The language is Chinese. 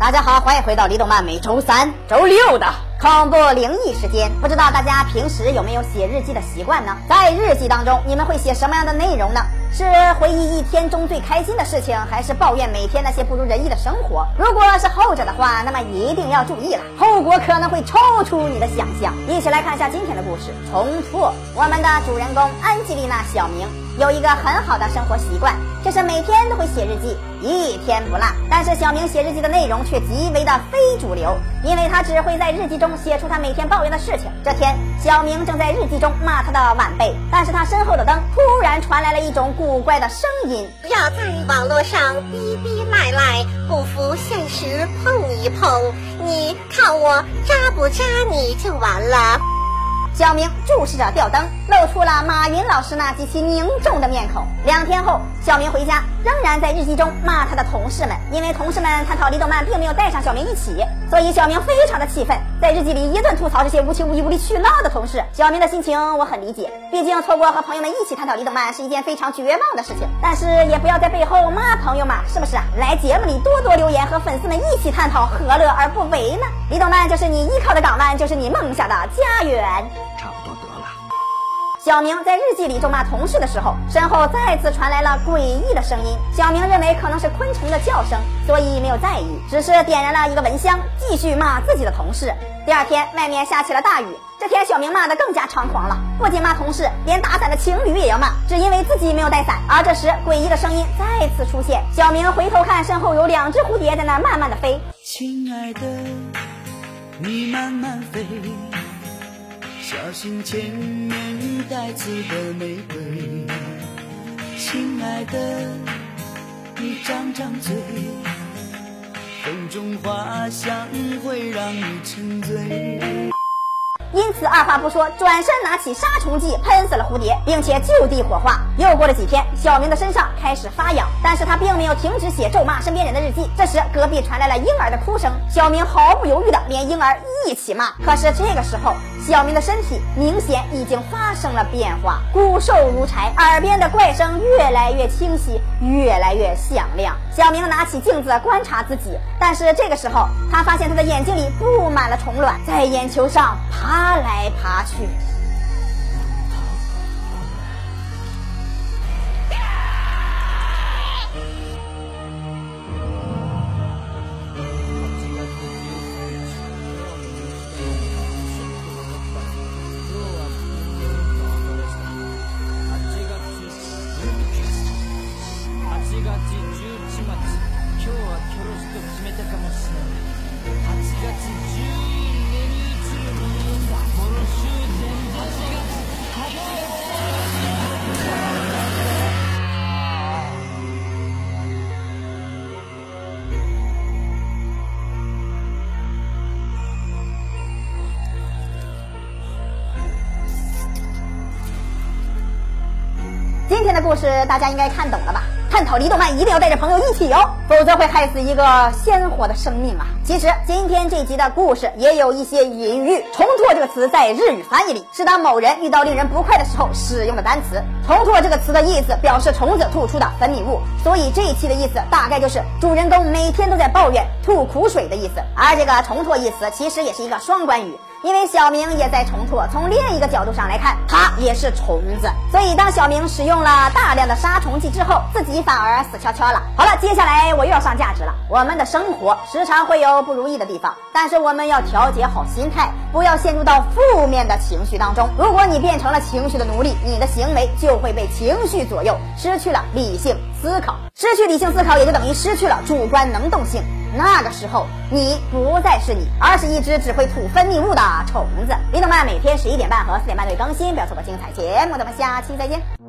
大家好，欢迎回到李动漫每周三、周六的恐怖灵异时间。不知道大家平时有没有写日记的习惯呢？在日记当中，你们会写什么样的内容呢？是回忆一天中最开心的事情，还是抱怨每天那些不如人意的生活？如果是后者的话，那么一定要注意了，后果可能会超出你的想象。一起来看一下今天的故事：重复。我们的主人公安吉丽娜·小明有一个很好的生活习惯，就是每天都会写日记。一天不落，但是小明写日记的内容却极为的非主流，因为他只会在日记中写出他每天抱怨的事情。这天，小明正在日记中骂他的晚辈，但是他身后的灯突然传来了一种古怪的声音：不要在网络上逼逼赖赖，不服现实碰一碰，你看我扎不扎你就完了。小明注视着吊灯，露出了马云老师那极其凝重的面孔。两天后，小明回家，仍然在日记中骂他的同事们，因为同事们探讨李动漫，并没有带上小明一起，所以小明非常的气愤，在日记里一顿吐槽这些无情无义、无理取闹的同事。小明的心情我很理解，毕竟错过和朋友们一起探讨李动漫是一件非常绝望的事情。但是也不要在背后骂朋友嘛，是不是？来节目里多多留言，和粉丝们一起探讨，何乐而不为呢？李动漫就是你依靠的港湾，就是你梦想的家园。小明在日记里咒骂同事的时候，身后再次传来了诡异的声音。小明认为可能是昆虫的叫声，所以没有在意，只是点燃了一个蚊香，继续骂自己的同事。第二天，外面下起了大雨。这天，小明骂得更加猖狂了，不仅骂同事，连打伞的情侣也要骂，只因为自己没有带伞。而这时，诡异的声音再次出现。小明回头看，身后有两只蝴蝶在那慢慢的飞。亲爱的，你慢慢飞。小心前面带刺的玫瑰，亲爱的，你张张嘴，风中花香会让你沉醉。因此，二话不说，转身拿起杀虫剂喷死了蝴蝶，并且就地火化。又过了几天，小明的身上开始发痒，但是他并没有停止写咒骂身边人的日记。这时，隔壁传来了婴儿的哭声，小明毫不犹豫的连婴儿一起骂。可是这个时候，小明的身体明显已经发生了变化，骨瘦如柴，耳边的怪声越来越清晰，越来越响亮。小明拿起镜子观察自己，但是这个时候，他发现他的眼睛里布满了虫卵，在眼球上爬。来来爬去。今日はキョロしと決めたかもしれない8月11今天的故事大家应该看懂了吧？探讨离动漫一定要带着朋友一起哦，否则会害死一个鲜活的生命啊！其实今天这集的故事也有一些隐喻。重拓这个词在日语翻译里是当某人遇到令人不快的时候使用的单词。重拓这个词的意思表示虫子吐出的分泌物，所以这一期的意思大概就是主人公每天都在抱怨吐苦水的意思。而这个重拓一词其实也是一个双关语。因为小明也在重拓，从另一个角度上来看，他也是虫子，所以当小明使用了大量的杀虫剂之后，自己反而死翘翘了。好了，接下来我又要上价值了。我们的生活时常会有不如意的地方，但是我们要调节好心态，不要陷入到负面的情绪当中。如果你变成了情绪的奴隶，你的行为就会被情绪左右，失去了理性思考。失去理性思考，也就等于失去了主观能动性。那个时候，你不再是你，而是一只只会吐分泌物的虫子。李动漫每天十一点半和四点半会更新，不要错过精彩节目。咱们下期再见。